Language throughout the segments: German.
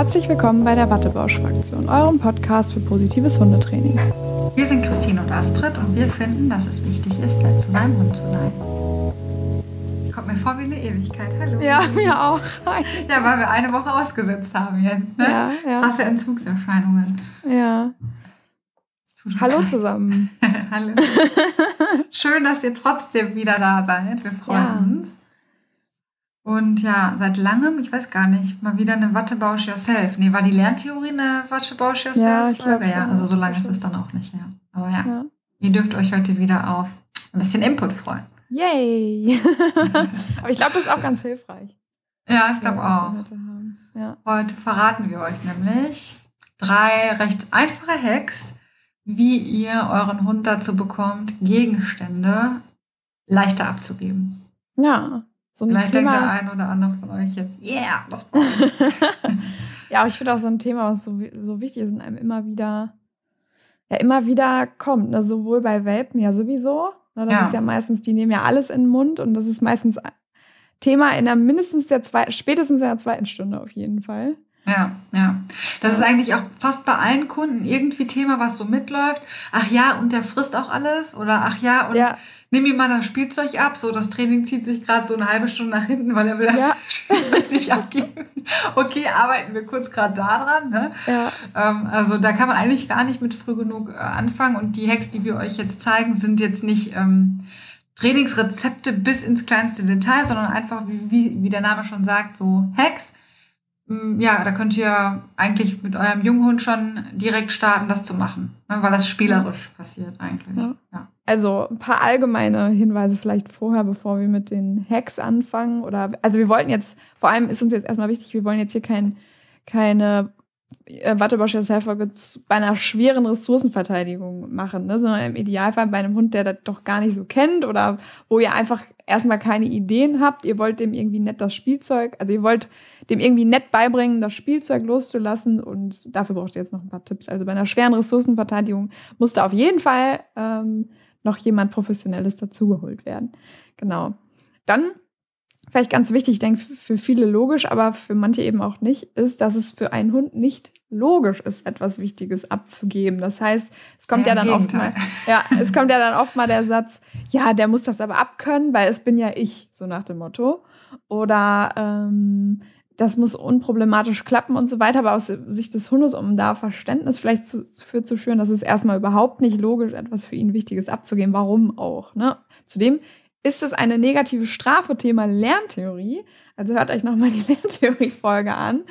Herzlich willkommen bei der Wattebausch-Fraktion, eurem Podcast für positives Hundetraining. Wir sind Christine und Astrid und wir finden, dass es wichtig ist, nett zu seinem Hund zu sein. Kommt mir vor wie eine Ewigkeit. Hallo. Ja, mir auch. Hi. Ja, weil wir eine Woche ausgesetzt haben jetzt. Ne? Ja, ja. Krasse Entzugserscheinungen. Ja. Hallo zusammen. Hallo. Schön, dass ihr trotzdem wieder da seid. Wir freuen Ja. uns. Und ja, seit langem, ich weiß gar nicht, mal wieder eine Wattebausch Yourself. Nee, war die Lerntheorie eine Wattebausch Yourself? Ja, ich glaub Folge? Ja, so. also so lange ist es dann auch nicht, ja. Aber ja, Ja. ihr dürft euch heute wieder auf ein bisschen Input freuen. Yay! Aber ich glaube, das ist auch ganz hilfreich. Ja, ich glaube auch. heute. Ja. Heute verraten wir euch nämlich drei recht einfache Hacks, wie ihr euren Hund dazu bekommt, Gegenstände leichter abzugeben. ja, so ein Vielleicht denkt der Thema. ein oder andere von euch jetzt, yeah, das brauche ich. Ja, aber ich finde auch so ein Thema, was so, so wichtig ist und einem immer wieder, ja, immer wieder kommt. Ne? Sowohl bei Welpen ja sowieso. Ne? Das Ja. ist ja meistens, die nehmen ja alles in den Mund und das ist meistens Thema in der mindestens der zweiten, spätestens in der zweiten Stunde auf jeden Fall. Ja, ja. Das ist eigentlich auch fast bei allen Kunden irgendwie Thema, was so mitläuft. Ach ja, und der frisst auch alles. Oder ach ja, und Ja. nimm ihm mal das Spielzeug ab. So, das Training zieht sich gerade so eine halbe Stunde nach hinten, weil er will das Ja. Spielzeug nicht abgeben. Okay, arbeiten wir kurz gerade da dran. Ne? Ja, Ähm, also da kann man eigentlich gar nicht mit früh genug äh, anfangen. Und die Hacks, die wir euch jetzt zeigen, sind jetzt nicht ähm, Trainingsrezepte bis ins kleinste Detail, sondern einfach, wie, wie, wie der Name schon sagt, so Hacks. Mm, Ja, da könnt ihr eigentlich mit eurem Junghund schon direkt starten, das zu machen, ne, weil das spielerisch passiert eigentlich. Ja. Ja. also ein paar allgemeine Hinweise vielleicht vorher, bevor wir mit den Hacks anfangen. Oder also wir wollten jetzt, vor allem ist uns jetzt erstmal wichtig, wir wollen jetzt hier kein, keine äh, Wattebosch Folge bei einer schweren Ressourcenverteidigung machen, ne? sondern im Idealfall bei einem Hund, der das doch gar nicht so kennt oder wo ihr einfach erstmal keine Ideen habt. Ihr wollt dem irgendwie nett das Spielzeug, also ihr wollt dem irgendwie nett beibringen, das Spielzeug loszulassen und dafür braucht ihr jetzt noch ein paar Tipps. Also bei einer schweren Ressourcenverteidigung muss da auf jeden Fall ähm, noch jemand Professionelles dazugeholt werden. Genau. Dann vielleicht ganz wichtig, ich denke für viele logisch, aber für manche eben auch nicht, ist, dass es für einen Hund nicht logisch ist, etwas Wichtiges abzugeben. Das heißt, es kommt ja, Ja, dann oft mal, ja, es kommt ja dann oft mal der Satz, ja, der muss das aber abkönnen, weil es bin ja ich, so nach dem Motto. Oder ähm, das muss unproblematisch klappen und so weiter, aber aus Sicht des Hundes, um da Verständnis vielleicht zu, für zu schüren, dass es erstmal überhaupt nicht logisch, etwas für ihn Wichtiges abzugeben. Warum auch? Ne? Zudem ist es eine negative Strafe, Thema Lerntheorie. Also hört euch nochmal die Lerntheorie-Folge an.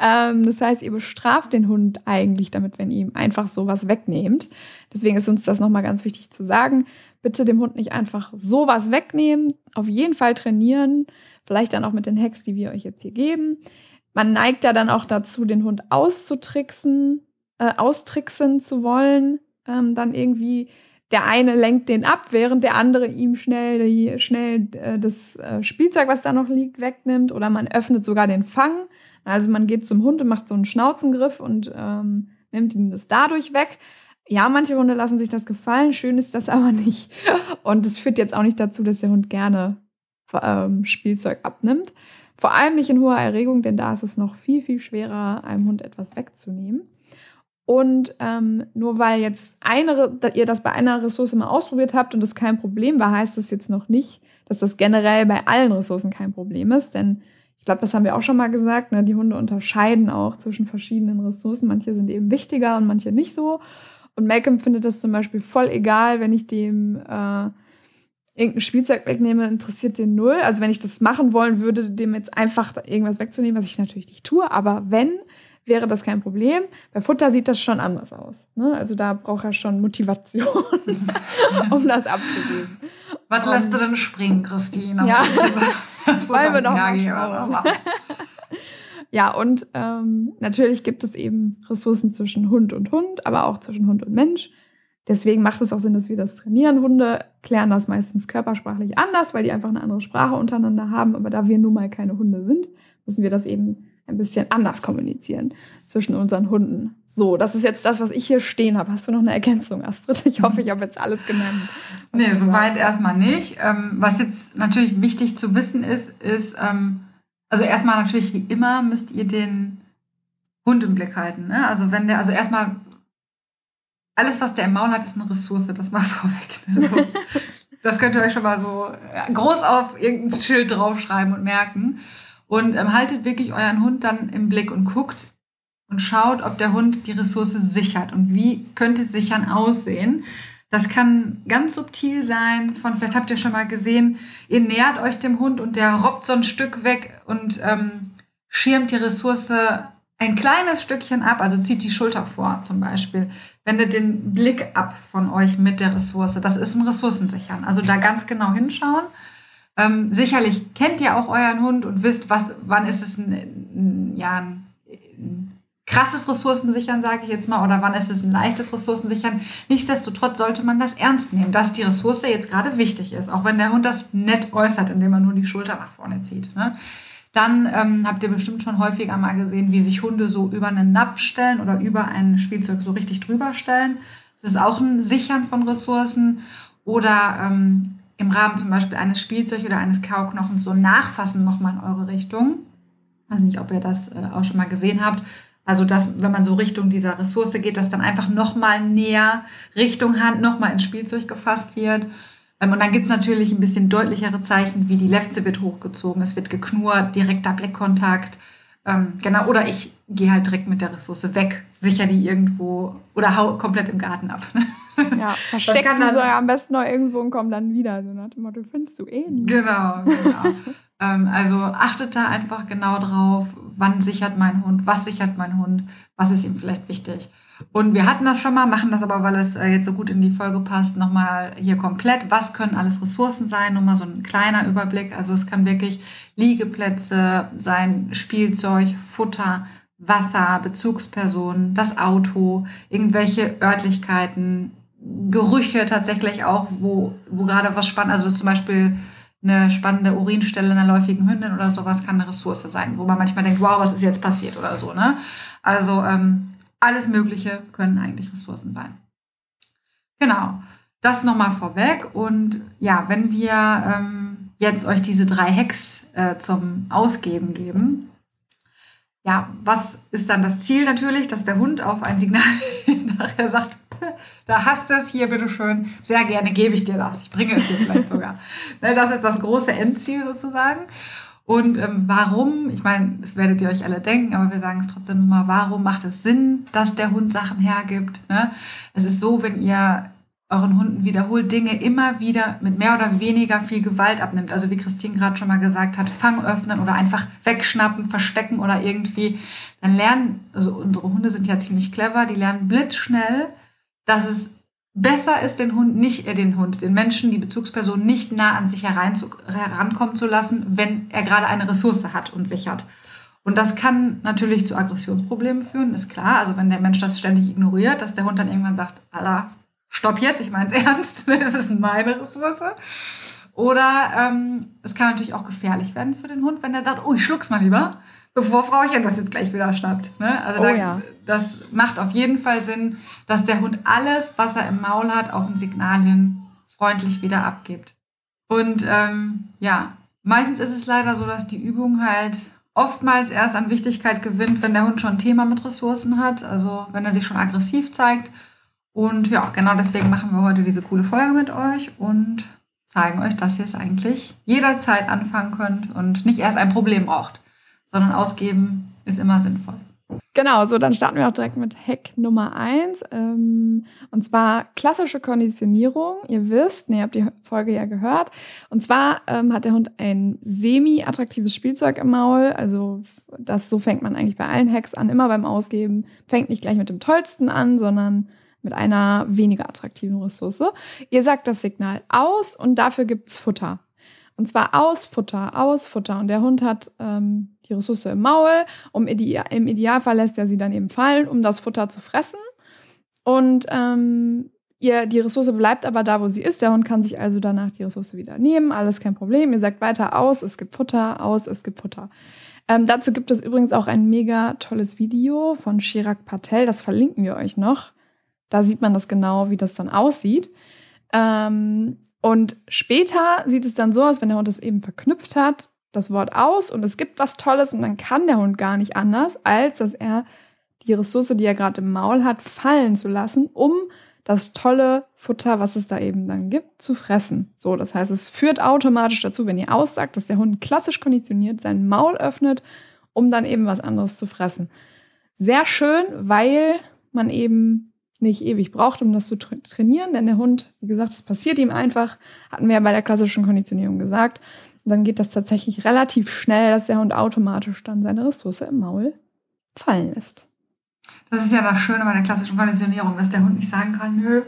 Ähm, das heißt, ihr bestraft den Hund eigentlich damit, wenn ihr ihm einfach sowas wegnehmt. Deswegen ist uns das nochmal ganz wichtig zu sagen. Bitte dem Hund nicht einfach sowas wegnehmen. Auf jeden Fall trainieren. Vielleicht dann auch mit den Hacks, die wir euch jetzt hier geben. Man neigt ja dann auch dazu, den Hund auszutricksen, äh, austricksen zu wollen. Ähm, dann irgendwie der eine lenkt den ab, während der andere ihm schnell, die, schnell äh, das äh, Spielzeug, was da noch liegt, wegnimmt. Oder man öffnet sogar den Fang. Also man geht zum Hund und macht so einen Schnauzengriff und ähm, nimmt ihm das dadurch weg. Ja, manche Hunde lassen sich das gefallen, schön ist das aber nicht. Und es führt jetzt auch nicht dazu, dass der Hund gerne ähm, Spielzeug abnimmt. Vor allem nicht in hoher Erregung, denn da ist es noch viel, viel schwerer, einem Hund etwas wegzunehmen. Und ähm, nur weil jetzt eine, ihr das bei einer Ressource mal ausprobiert habt und das kein Problem war, heißt das jetzt noch nicht, dass das generell bei allen Ressourcen kein Problem ist. Denn ich glaube, das haben wir auch schon mal gesagt, ne? die Hunde unterscheiden auch zwischen verschiedenen Ressourcen. Manche sind eben wichtiger und manche nicht so. Und Malcolm findet das zum Beispiel voll egal, wenn ich dem äh, irgendein Spielzeug wegnehme, interessiert den null. Also wenn ich das machen wollen würde, dem jetzt einfach irgendwas wegzunehmen, was ich natürlich nicht tue. Aber wenn, wäre das kein Problem. Bei Futter sieht das schon anders aus. Ne? Also da braucht er schon Motivation, um das abzugeben. Was Um, lässt du denn springen, Christine? Ja. Das Wollen wir doch mal. Ja, und ähm, natürlich gibt es eben Ressourcen zwischen Hund und Hund, aber auch zwischen Hund und Mensch. Deswegen macht es auch Sinn, dass wir das trainieren. Hunde klären das meistens körpersprachlich anders, weil die einfach eine andere Sprache untereinander haben. Aber da wir nun mal keine Hunde sind, müssen wir das eben ein bisschen anders kommunizieren zwischen unseren Hunden. So, das ist jetzt das, was ich hier stehen habe. Hast du noch eine Ergänzung, Astrid? Ich hoffe, ich habe jetzt alles genannt. Nee, soweit erstmal nicht. Ähm, was jetzt natürlich wichtig zu wissen ist, ist, ähm, also erstmal natürlich wie immer müsst ihr den Hund im Blick halten. Ne? Also wenn der, also erstmal alles, was der im Maul hat, ist eine Ressource, das mal vorweg. Ne? So. Das könnt ihr euch schon mal so groß auf irgendein Schild draufschreiben und merken. Und ähm, haltet wirklich euren Hund dann im Blick und guckt und schaut, ob der Hund die Ressource sichert und wie könnte sichern aussehen. Das kann ganz subtil sein. Von vielleicht habt ihr schon mal gesehen, ihr nähert euch dem Hund und der robbt so ein Stück weg und ähm, schirmt die Ressource ein kleines Stückchen ab, also zieht die Schulter vor zum Beispiel. Wendet den Blick ab von euch mit der Ressource. Das ist ein Ressourcensichern. Also da ganz genau hinschauen. Ähm, sicherlich kennt ihr auch euren Hund und wisst, was, wann ist es ein, ein ja, ein, ein krasses Ressourcensichern, sage ich jetzt mal, oder wann ist es ein leichtes Ressourcensichern. Nichtsdestotrotz sollte man das ernst nehmen, dass die Ressource jetzt gerade wichtig ist, auch wenn der Hund das nett äußert, indem er nur die Schulter nach vorne zieht. Ne? Dann ähm, habt ihr bestimmt schon häufiger mal gesehen, wie sich Hunde so über einen Napf stellen oder über ein Spielzeug so richtig drüber stellen. Das ist auch ein Sichern von Ressourcen. Oder ähm, im Rahmen zum Beispiel eines Spielzeugs oder eines Kauknochens so nachfassen nochmal in eure Richtung. Ich weiß nicht, ob ihr das äh, auch schon mal gesehen habt. Also, dass, wenn man so Richtung dieser Ressource geht, dass dann einfach nochmal näher Richtung Hand nochmal ins Spielzeug gefasst wird. Ähm, und dann gibt es natürlich ein bisschen deutlichere Zeichen, wie die Lefze wird hochgezogen, es wird geknurrt, direkter Blickkontakt. Ähm, genau, oder ich gehe halt direkt mit der Ressource weg, sicher die irgendwo oder hau komplett im Garten ab. Ja, versteckt die so am besten noch irgendwo und komm dann wieder. So nach dem Motto, findest du eh nie. Genau, genau. ähm, also achtet da einfach genau drauf, wann sichert mein Hund, was sichert mein Hund, was ist ihm vielleicht wichtig. Und wir hatten das schon mal, machen das aber, weil es äh, jetzt so gut in die Folge passt, nochmal hier komplett. Was können alles Ressourcen sein? Nur mal so ein kleiner Überblick. Also es kann wirklich Liegeplätze sein, Spielzeug, Futter, Wasser, Bezugspersonen, das Auto, irgendwelche Örtlichkeiten, Gerüche tatsächlich auch, wo, wo gerade was spannend, also zum Beispiel eine spannende Urinstelle einer läufigen Hündin oder sowas kann eine Ressource sein, wo man manchmal denkt, wow, was ist jetzt passiert oder so. Ne? Also ähm, alles Mögliche können eigentlich Ressourcen sein. Genau, das nochmal vorweg. Und ja, wenn wir ähm, jetzt euch diese drei Hacks äh, zum Ausgeben geben, ja, was ist dann das Ziel natürlich, dass der Hund auf ein Signal nachher sagt, da hast du es hier, bitteschön, sehr gerne gebe ich dir das. Ich bringe es dir vielleicht sogar. Ne, das ist das große Endziel sozusagen. Und ähm, warum, ich meine, das werdet ihr euch alle denken, aber wir sagen es trotzdem nochmal, warum macht es Sinn, dass der Hund Sachen hergibt? Ne? Es ist so, wenn ihr euren Hunden wiederholt Dinge immer wieder mit mehr oder weniger viel Gewalt abnimmt. Also wie Christine gerade schon mal gesagt hat, Fang öffnen oder einfach wegschnappen, verstecken oder irgendwie, dann lernen, also unsere Hunde sind ja ziemlich clever, die lernen blitzschnell, dass es besser ist, den Hund nicht, äh, den Hund, den Menschen, die Bezugsperson nicht nah an sich herein zu, herankommen zu lassen, wenn er gerade eine Ressource hat und sichert. Und das kann natürlich zu Aggressionsproblemen führen, ist klar. Also wenn der Mensch das ständig ignoriert, dass der Hund dann irgendwann sagt, Alter, stopp jetzt, ich meine es ernst, das ist meine Ressource. Oder ähm, es kann natürlich auch gefährlich werden für den Hund, wenn er sagt, oh, ich schluck's mal lieber bevor Frauchen das jetzt gleich wieder schnappt. Ne? Also oh, da, ja. das macht auf jeden Fall Sinn, dass der Hund alles, was er im Maul hat, auf ein Signal hin freundlich wieder abgibt. Und ähm, ja, meistens ist es leider so, dass die Übung halt oftmals erst an Wichtigkeit gewinnt, wenn der Hund schon ein Thema mit Ressourcen hat, also wenn er sich schon aggressiv zeigt. Und ja, genau deswegen machen wir heute diese coole Folge mit euch und zeigen euch, dass ihr es eigentlich jederzeit anfangen könnt und nicht erst ein Problem braucht sondern ausgeben ist immer sinnvoll. Genau, so dann starten wir auch direkt mit Hack Nummer eins ähm, und zwar klassische Konditionierung. Ihr wisst, ne, ihr habt die Folge ja gehört. Und zwar ähm, hat der Hund ein semi-attraktives Spielzeug im Maul. Also das so fängt man eigentlich bei allen Hacks an, immer beim Ausgeben. Fängt nicht gleich mit dem tollsten an, sondern mit einer weniger attraktiven Ressource. Ihr sagt das Signal aus und dafür gibt's Futter. Und zwar aus Futter, aus Futter. Und der Hund hat ähm, die Ressource im Maul. Um Ide Im Idealfall lässt er sie dann eben fallen, um das Futter zu fressen. Und ähm, ihr, die Ressource bleibt aber da, wo sie ist. Der Hund kann sich also danach die Ressource wieder nehmen. Alles kein Problem. Ihr sagt weiter aus, es gibt Futter, aus, es gibt Futter. Ähm, dazu gibt es übrigens auch ein mega tolles Video von Chirag Patel. Das verlinken wir euch noch. Da sieht man das genau, wie das dann aussieht. Ähm, und später sieht es dann so aus, wenn der Hund es eben verknüpft hat, das Wort aus und es gibt was Tolles und dann kann der Hund gar nicht anders, als dass er die Ressource, die er gerade im Maul hat, fallen zu lassen, um das tolle Futter, was es da eben dann gibt, zu fressen. So, das heißt, es führt automatisch dazu, wenn ihr aussagt, dass der Hund klassisch konditioniert sein Maul öffnet, um dann eben was anderes zu fressen. Sehr schön, weil man eben nicht ewig braucht, um das zu tra trainieren, denn der Hund, wie gesagt, es passiert ihm einfach, hatten wir ja bei der klassischen Konditionierung gesagt. Und dann geht das tatsächlich relativ schnell, dass der Hund automatisch dann seine Ressource im Maul fallen lässt. Das ist ja das Schöne bei der klassischen Konditionierung, dass der Hund nicht sagen kann, nö,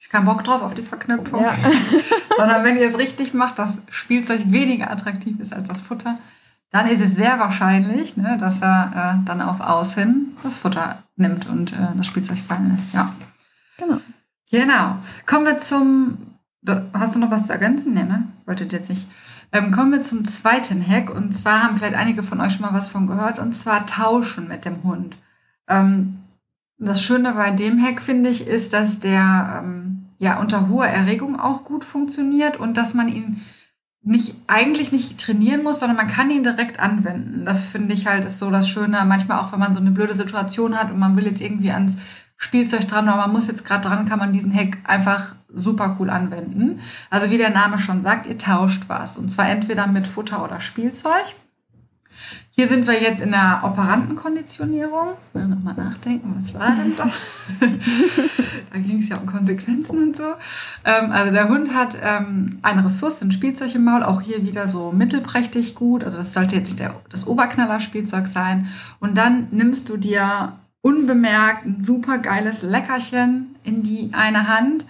ich keinen Bock drauf auf die Verknüpfung. Ja. Sondern wenn ihr es richtig macht, das Spielzeug weniger attraktiv ist als das Futter, dann ist es sehr wahrscheinlich, ne, dass er äh, dann auf Aussehen das Futter nimmt und äh, das Spielzeug fallen lässt. Ja. Genau. Genau. Kommen wir zum. Hast du noch was zu ergänzen? Nee, ne? Wolltet jetzt nicht. Ähm, kommen wir zum zweiten Hack. Und zwar haben vielleicht einige von euch schon mal was von gehört. Und zwar tauschen mit dem Hund. Ähm, das Schöne bei dem Hack, finde ich, ist, dass der ähm, ja unter hoher Erregung auch gut funktioniert und dass man ihn nicht, eigentlich nicht trainieren muss, sondern man kann ihn direkt anwenden. Das finde ich halt ist so das Schöne. Manchmal auch, wenn man so eine blöde Situation hat und man will jetzt irgendwie ans Spielzeug dran, aber man muss jetzt gerade dran, kann man diesen Hack einfach super cool anwenden. Also wie der Name schon sagt, ihr tauscht was. Und zwar entweder mit Futter oder Spielzeug. Hier sind wir jetzt in der Operantenkonditionierung. Ja, Nochmal nachdenken, was war denn das? da ging es ja um Konsequenzen und so. Ähm, also der Hund hat ähm, eine Ressource, ein Spielzeug im Maul, auch hier wieder so mittelprächtig gut. Also das sollte jetzt nicht der, das Oberknaller-Spielzeug sein. Und dann nimmst du dir unbemerkt ein super geiles Leckerchen in die eine Hand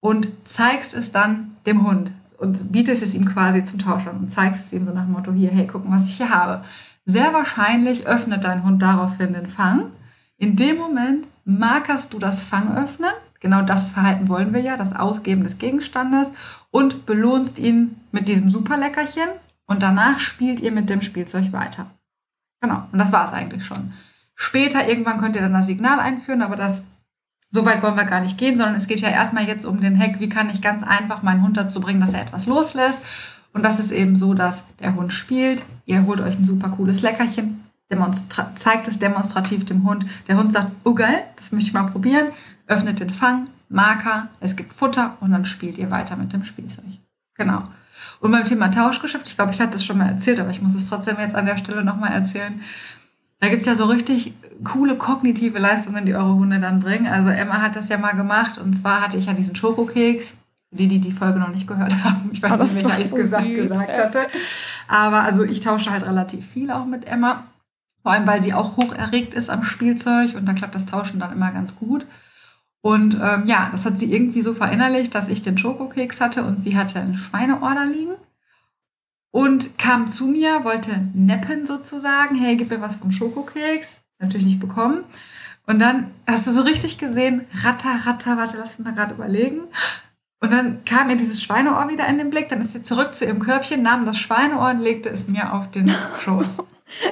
und zeigst es dann dem Hund und bietest es ihm quasi zum Tausch an und zeigst es ihm so nach dem Motto, hier, hey, guck mal, was ich hier habe. Sehr wahrscheinlich öffnet dein Hund daraufhin den Fang. In dem Moment markerst du das Fangöffnen. Genau das Verhalten wollen wir ja, das Ausgeben des Gegenstandes. Und belohnst ihn mit diesem Superleckerchen. Und danach spielt ihr mit dem Spielzeug weiter. Genau, und das war es eigentlich schon. Später irgendwann könnt ihr dann das Signal einführen, aber das so weit wollen wir gar nicht gehen, sondern es geht ja erstmal jetzt um den Hack, wie kann ich ganz einfach meinen Hund dazu bringen, dass er etwas loslässt und das ist eben so, dass der Hund spielt, ihr holt euch ein super cooles Leckerchen, zeigt es demonstrativ dem Hund. Der Hund sagt, oh geil, das möchte ich mal probieren, öffnet den Fang, Marker, es gibt Futter und dann spielt ihr weiter mit dem Spielzeug. Genau. Und beim Thema Tauschgeschäft, ich glaube, ich hatte das schon mal erzählt, aber ich muss es trotzdem jetzt an der Stelle nochmal erzählen. Da gibt es ja so richtig coole kognitive Leistungen, die eure Hunde dann bringen. Also Emma hat das ja mal gemacht und zwar hatte ich ja diesen Schokokeks die, die die Folge noch nicht gehört haben. Ich weiß Aber nicht, wer ich es gesagt, gesagt hatte. Aber also ich tausche halt relativ viel auch mit Emma. Vor allem, weil sie auch hoch erregt ist am Spielzeug und da klappt das Tauschen dann immer ganz gut. Und ähm, ja, das hat sie irgendwie so verinnerlicht, dass ich den Schokokeks hatte und sie hatte einen Schweineorder liegen und kam zu mir, wollte neppen sozusagen. Hey, gib mir was vom Schokokeks. Natürlich nicht bekommen. Und dann hast du so richtig gesehen, ratter, ratter, warte, lass mich mal gerade überlegen. Und dann kam ihr dieses Schweineohr wieder in den Blick. Dann ist sie zurück zu ihrem Körbchen, nahm das Schweineohr und legte es mir auf den Schoß.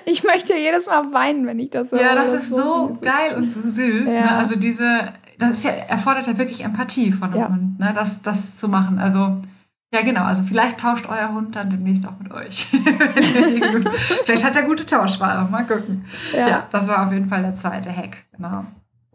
Ich möchte jedes Mal weinen, wenn ich das so Ja, das ist so, so geil und so süß. Ne? Ja. Ne? Also diese, das ja, erfordert ja wirklich Empathie von einem ja. Hund, ne? das, das zu machen. Also ja, genau. Also vielleicht tauscht euer Hund dann demnächst auch mit euch. vielleicht hat er gute Tauschware. Mal gucken. Ja. ja, das war auf jeden Fall der zweite Hack. Genau.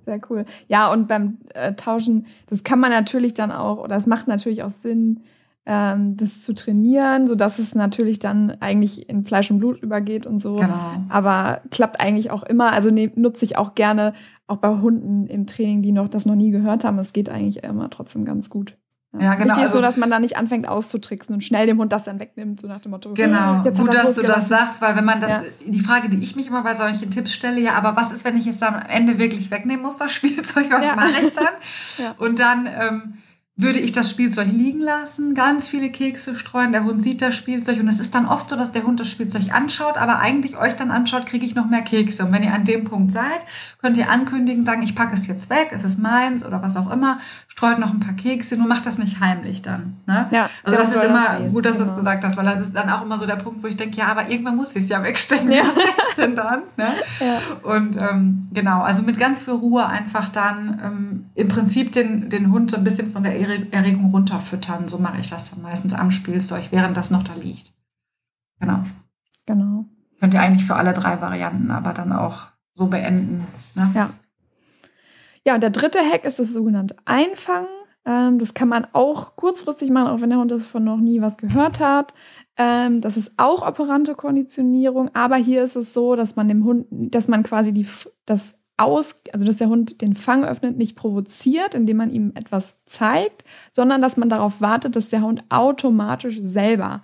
Sehr cool. Ja, und beim äh, Tauschen, das kann man natürlich dann auch, oder es macht natürlich auch Sinn, ähm, das zu trainieren, sodass es natürlich dann eigentlich in Fleisch und Blut übergeht und so. Genau. Aber klappt eigentlich auch immer. Also ne, nutze ich auch gerne, auch bei Hunden im Training, die noch das noch nie gehört haben. Es geht eigentlich immer trotzdem ganz gut. Ja, genau. Wichtig ist so, also dass man da nicht anfängt auszutricksen und schnell dem Hund das dann wegnimmt, so nach dem Motto. Genau, jetzt gut, dass du das sagst, weil wenn man das, ja. die Frage, die ich mich immer bei solchen Tipps stelle, ja, aber was ist, wenn ich es dann am Ende wirklich wegnehmen muss, das Spielzeug, was ja. mache ich dann? ja. Und dann ähm, würde ich das Spielzeug liegen lassen, ganz viele Kekse streuen, der Hund sieht das Spielzeug und es ist dann oft so, dass der Hund das Spielzeug anschaut, aber eigentlich euch dann anschaut, kriege ich noch mehr Kekse. Und wenn ihr an dem Punkt seid, könnt ihr ankündigen, sagen, ich packe es jetzt weg, es ist meins oder was auch immer, streut noch ein paar Kekse, nur macht das nicht heimlich dann. Ne? Ja, also das, das ist immer das gut, dass genau. du es gesagt hast, weil das ist dann auch immer so der Punkt, wo ich denke, ja, aber irgendwann muss ich es ja wegstecken. Ja. denn dann? Ne? Ja. Und ähm, genau, also mit ganz viel Ruhe einfach dann ähm, im Prinzip den, den Hund so ein bisschen von der Erregung runterfüttern. So mache ich das dann meistens am Spielzeug, während das noch da liegt. Genau. Genau. Könnt ihr eigentlich für alle drei Varianten, aber dann auch so beenden. Ne? Ja. Ja, und der dritte Hack ist das sogenannte Einfangen. Ähm, das kann man auch kurzfristig machen, auch wenn der Hund davon noch nie was gehört hat. Ähm, das ist auch operante Konditionierung, aber hier ist es so, dass man dem Hund, dass man quasi die, das aus, also dass der Hund den Fang öffnet, nicht provoziert, indem man ihm etwas zeigt, sondern dass man darauf wartet, dass der Hund automatisch selber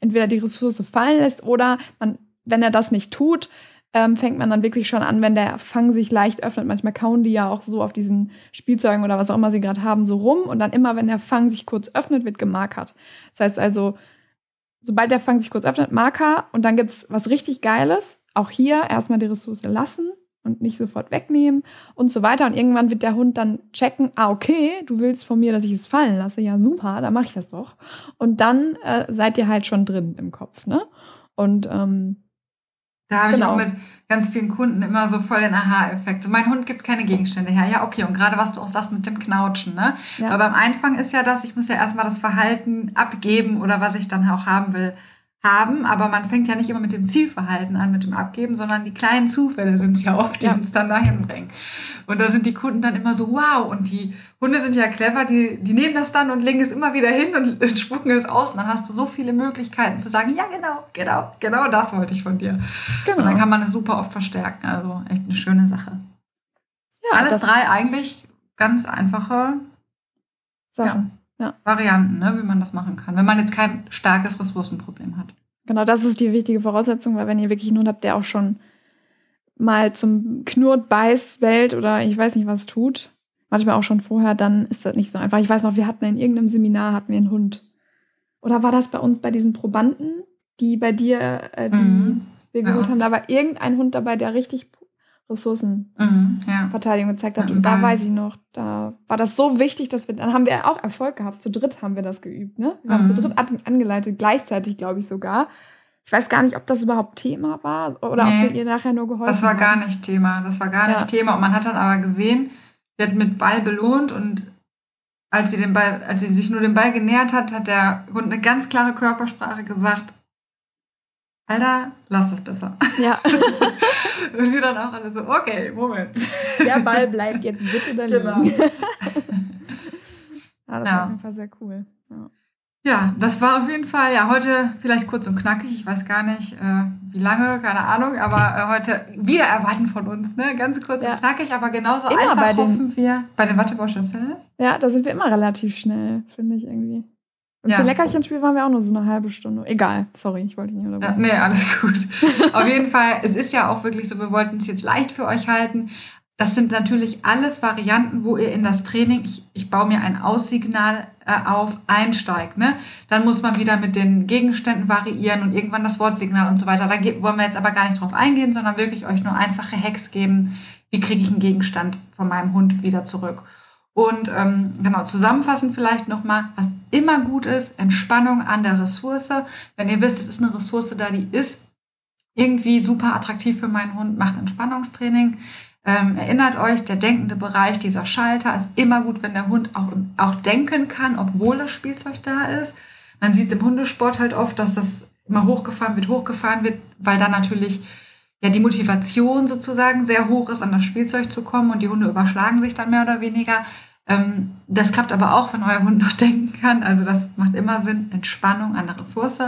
entweder die Ressource fallen lässt oder man, wenn er das nicht tut, ähm, fängt man dann wirklich schon an, wenn der Fang sich leicht öffnet. Manchmal kauen die ja auch so auf diesen Spielzeugen oder was auch immer sie gerade haben, so rum. Und dann immer, wenn der Fang sich kurz öffnet, wird gemarkert. Das heißt also, sobald der Fang sich kurz öffnet, Marker und dann gibt's was richtig Geiles. Auch hier erstmal die Ressource lassen und nicht sofort wegnehmen und so weiter. Und irgendwann wird der Hund dann checken, ah, okay, du willst von mir, dass ich es fallen lasse. Ja, super, dann mache ich das doch. Und dann äh, seid ihr halt schon drin im Kopf, ne? Und ähm, da habe genau. ich auch mit ganz vielen Kunden immer so voll den Aha-Effekt. So, mein Hund gibt keine Gegenstände her. Ja, okay. Und gerade was du auch sagst mit dem Knautschen, ne? Ja. Aber beim Einfangen ist ja das, ich muss ja erstmal das Verhalten abgeben oder was ich dann auch haben will, haben, aber man fängt ja nicht immer mit dem Zielverhalten an, mit dem Abgeben, sondern die kleinen Zufälle sind es ja auch, die ja. uns dann dahin bringen. Und da sind die Kunden dann immer so, wow, und die Hunde sind ja clever, die, die nehmen das dann und legen es immer wieder hin und spucken es aus. Und dann hast du so viele Möglichkeiten zu sagen, ja, genau, genau, genau das wollte ich von dir. Genau. Und dann kann man es super oft verstärken. Also echt eine schöne Sache. Ja, Alles drei eigentlich ganz einfache Sachen. Ja ja. Varianten, ne, wie man das machen kann, wenn man jetzt kein starkes Ressourcenproblem hat. Genau, das ist die wichtige Voraussetzung, weil wenn ihr wirklich einen Hund habt, der auch schon mal zum Knurrt, Beiß, Welt oder ich weiß nicht was tut, manchmal auch schon vorher, dann ist das nicht so einfach. Ich weiß noch, wir hatten in irgendeinem Seminar hatten wir einen Hund. Oder war das bei uns bei diesen Probanden, die bei dir, äh, die mhm. wir geholt haben, da war irgendein Hund dabei, der richtig Ressourcenverteidigung mhm, ja. gezeigt hat. Und da weiß ich noch, da war das so wichtig, dass wir, dann haben wir auch Erfolg gehabt. Zu dritt haben wir das geübt, ne? Wir mhm. haben zu dritt angeleitet, gleichzeitig, glaube ich sogar. Ich weiß gar nicht, ob das überhaupt Thema war oder nee, ob ihr nachher nur geholfen Das war gar nicht Thema. Das war gar nicht ja. Thema. Und man hat dann aber gesehen, sie hat mit Ball belohnt und als sie, den Ball, als sie sich nur dem Ball genähert hat, hat der Hund eine ganz klare Körpersprache gesagt, Alter, lass das besser. Ja. und wir dann auch alle so, okay, Moment. Der Ball bleibt jetzt bitte da liegen. Genau. ja, das ja. war auf jeden Fall sehr cool. Ja. ja. das war auf jeden Fall, ja, heute vielleicht kurz und knackig. Ich weiß gar nicht, äh, wie lange, keine Ahnung, aber äh, heute wieder erwarten von uns, ne? Ganz kurz ja. und knackig, aber genauso immer einfach hoffen wir bei den Wattebauschers Ja, da sind wir immer relativ schnell, finde ich irgendwie. Und ja. zum Leckerchenspiel waren wir auch nur so eine halbe Stunde. Egal, sorry, ich wollte nicht unterbrechen. Ja, nee, alles gut. Auf jeden Fall, es ist ja auch wirklich so, wir wollten es jetzt leicht für euch halten. Das sind natürlich alles Varianten, wo ihr in das Training, ich, ich baue mir ein Aussignal äh, auf, einsteigt. Ne? Dann muss man wieder mit den Gegenständen variieren und irgendwann das Wortsignal und so weiter. Da wollen wir jetzt aber gar nicht drauf eingehen, sondern wirklich euch nur einfache Hacks geben, wie kriege ich einen Gegenstand von meinem Hund wieder zurück. Und ähm, genau, zusammenfassend vielleicht nochmal, was immer gut ist, Entspannung an der Ressource. Wenn ihr wisst, es ist eine Ressource da, die ist irgendwie super attraktiv für meinen Hund, macht Entspannungstraining. Ähm, erinnert euch, der denkende Bereich, dieser Schalter, ist immer gut, wenn der Hund auch, auch denken kann, obwohl das Spielzeug da ist. Man sieht es im Hundesport halt oft, dass das immer hochgefahren wird, hochgefahren wird, weil dann natürlich ja die Motivation sozusagen sehr hoch ist, an das Spielzeug zu kommen und die Hunde überschlagen sich dann mehr oder weniger. Ähm, das klappt aber auch, wenn euer Hund noch denken kann. Also das macht immer Sinn. Entspannung an der Ressource.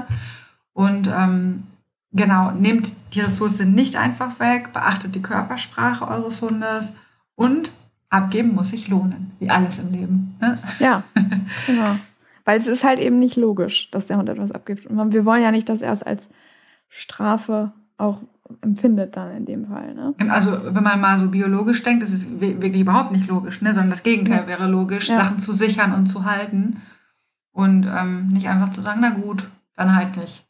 Und ähm, genau, nehmt die Ressource nicht einfach weg, beachtet die Körpersprache eures Hundes und abgeben muss sich lohnen, wie alles im Leben. Ne? Ja, genau. Weil es ist halt eben nicht logisch, dass der Hund etwas abgibt. Und wir wollen ja nicht, dass er es als Strafe auch empfindet dann in dem Fall. Ne? Also wenn man mal so biologisch denkt, ist wirklich überhaupt nicht logisch, ne? sondern das Gegenteil ja. wäre logisch, ja. Sachen zu sichern und zu halten und ähm, nicht einfach zu sagen, na gut, dann halt nicht.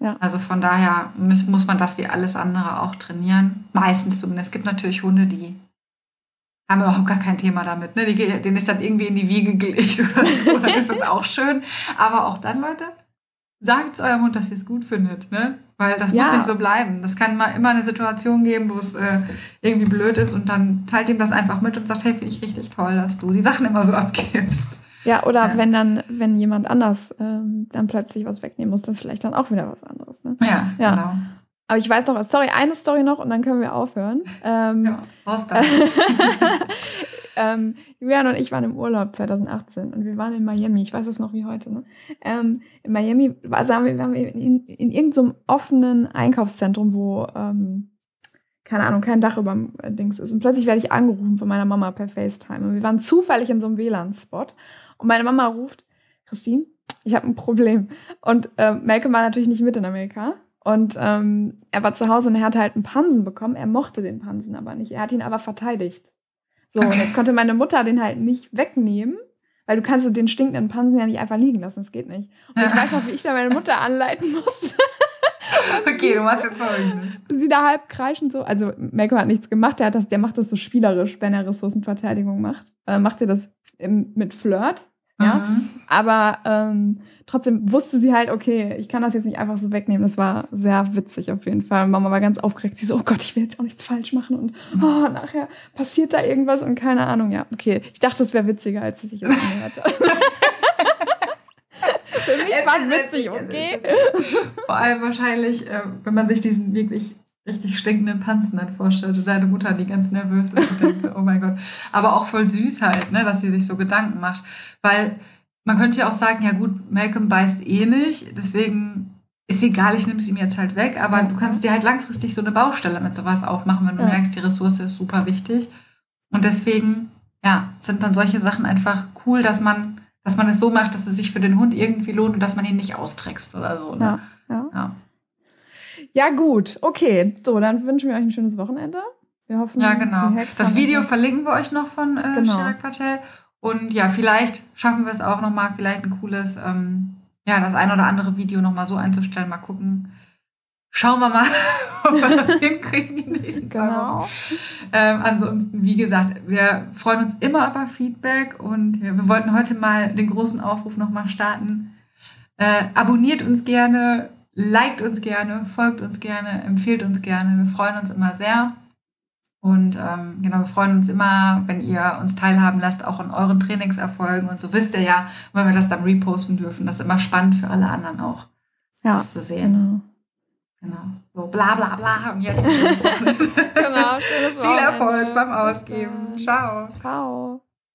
Ja. Also von daher muss, muss man das wie alles andere auch trainieren. Meistens zumindest. Es gibt natürlich Hunde, die haben überhaupt gar kein Thema damit. Ne? Die, denen ist dann irgendwie in die Wiege gelegt oder so. Dann ist das auch schön. Aber auch dann, Leute, sagt es eurem Hund, dass ihr es gut findet. Ne? Weil das ja. muss nicht so bleiben. Das kann mal immer eine Situation geben, wo es äh, irgendwie blöd ist und dann teilt ihm das einfach mit und sagt, hey, finde ich richtig toll, dass du die Sachen immer so abgibst. Ja, oder ja. wenn dann, wenn jemand anders ähm, dann plötzlich was wegnehmen muss, das ist vielleicht dann auch wieder was anderes. Ne? Ja, ja, genau. Aber ich weiß noch, sorry, eine Story noch und dann können wir aufhören. Ähm, ja, Ausgang. ähm, Julian und ich waren im Urlaub 2018 und wir waren in Miami. Ich weiß es noch wie heute. Ne? Ähm, in Miami war, sagen wir, waren wir in, in irgendeinem offenen Einkaufszentrum, wo, ähm, keine Ahnung, kein Dach über dem äh, Dings ist. Und plötzlich werde ich angerufen von meiner Mama per FaceTime. Und wir waren zufällig in so einem WLAN-Spot. Und meine Mama ruft, Christine, ich habe ein Problem. Und äh, Malcolm war natürlich nicht mit in Amerika. Und ähm, er war zu Hause und er hatte halt einen Pansen bekommen. Er mochte den Pansen aber nicht. Er hat ihn aber verteidigt. So, okay. und jetzt konnte meine Mutter den halt nicht wegnehmen, weil du kannst den stinkenden Pansen ja nicht einfach liegen lassen. Das geht nicht. Und ich weiß noch, wie ich da meine Mutter anleiten musste. okay, du machst jetzt folgendes. Sie da halb kreischend so. Also, Malcolm hat nichts gemacht. Der, hat das, der macht das so spielerisch, wenn er Ressourcenverteidigung macht. Äh, macht er das im, mit Flirt. Ja. Mhm. Aber ähm, trotzdem wusste sie halt, okay, ich kann das jetzt nicht einfach so wegnehmen. Das war sehr witzig auf jeden Fall. Mama war ganz aufgeregt. Sie so, oh Gott, ich will jetzt auch nichts falsch machen und oh, nachher passiert da irgendwas und keine Ahnung. Ja, okay. Ich dachte, es wäre witziger, als ich es angehört habe. Für mich war es witzig, okay? Vor allem wahrscheinlich, äh, wenn man sich diesen wirklich richtig stinkenden Panzen dann vorstellt und deine Mutter, die ganz nervös ist und denkt so, oh mein Gott. Aber auch voll süß halt, ne, dass sie sich so Gedanken macht. Weil man könnte ja auch sagen, ja gut, Malcolm beißt eh nicht, deswegen ist egal, ich nehme es ihm jetzt halt weg, aber du kannst dir halt langfristig so eine Baustelle mit sowas aufmachen, wenn du ja. merkst, die Ressource ist super wichtig. Und deswegen, ja, sind dann solche Sachen einfach cool, dass man, dass man es so macht, dass es sich für den Hund irgendwie lohnt und dass man ihn nicht austrickst oder so. Ne? Ja, ja. Ja, gut. Okay. So, dann wünschen wir euch ein schönes Wochenende. Wir hoffen, ja, genau. Das Video verlinken wir euch noch von äh, genau. Chirac Patel. Und ja, vielleicht schaffen wir es auch nochmal, vielleicht ein cooles, ähm, ja, das ein oder andere Video nochmal so einzustellen. Mal gucken. Schauen wir mal, ob wir das hinkriegen die nächsten genau. Ähm, ansonsten, wie gesagt, wir freuen uns immer über Feedback und ja, wir wollten heute mal den großen Aufruf nochmal starten. Äh, abonniert uns gerne, liked uns gerne, folgt uns gerne, empfiehlt uns gerne. Wir freuen uns immer sehr. Und ähm, genau, wir freuen uns immer, wenn ihr uns teilhaben lasst, auch an euren Trainingserfolgen. Und so wisst ihr ja, wenn wir das dann reposten dürfen, das ist immer spannend für alle anderen auch, ja, das zu sehen. Genau. genau. So bla bla bla. Und jetzt. genau, Viel Erfolg beim Ausgeben. Ciao. Ciao.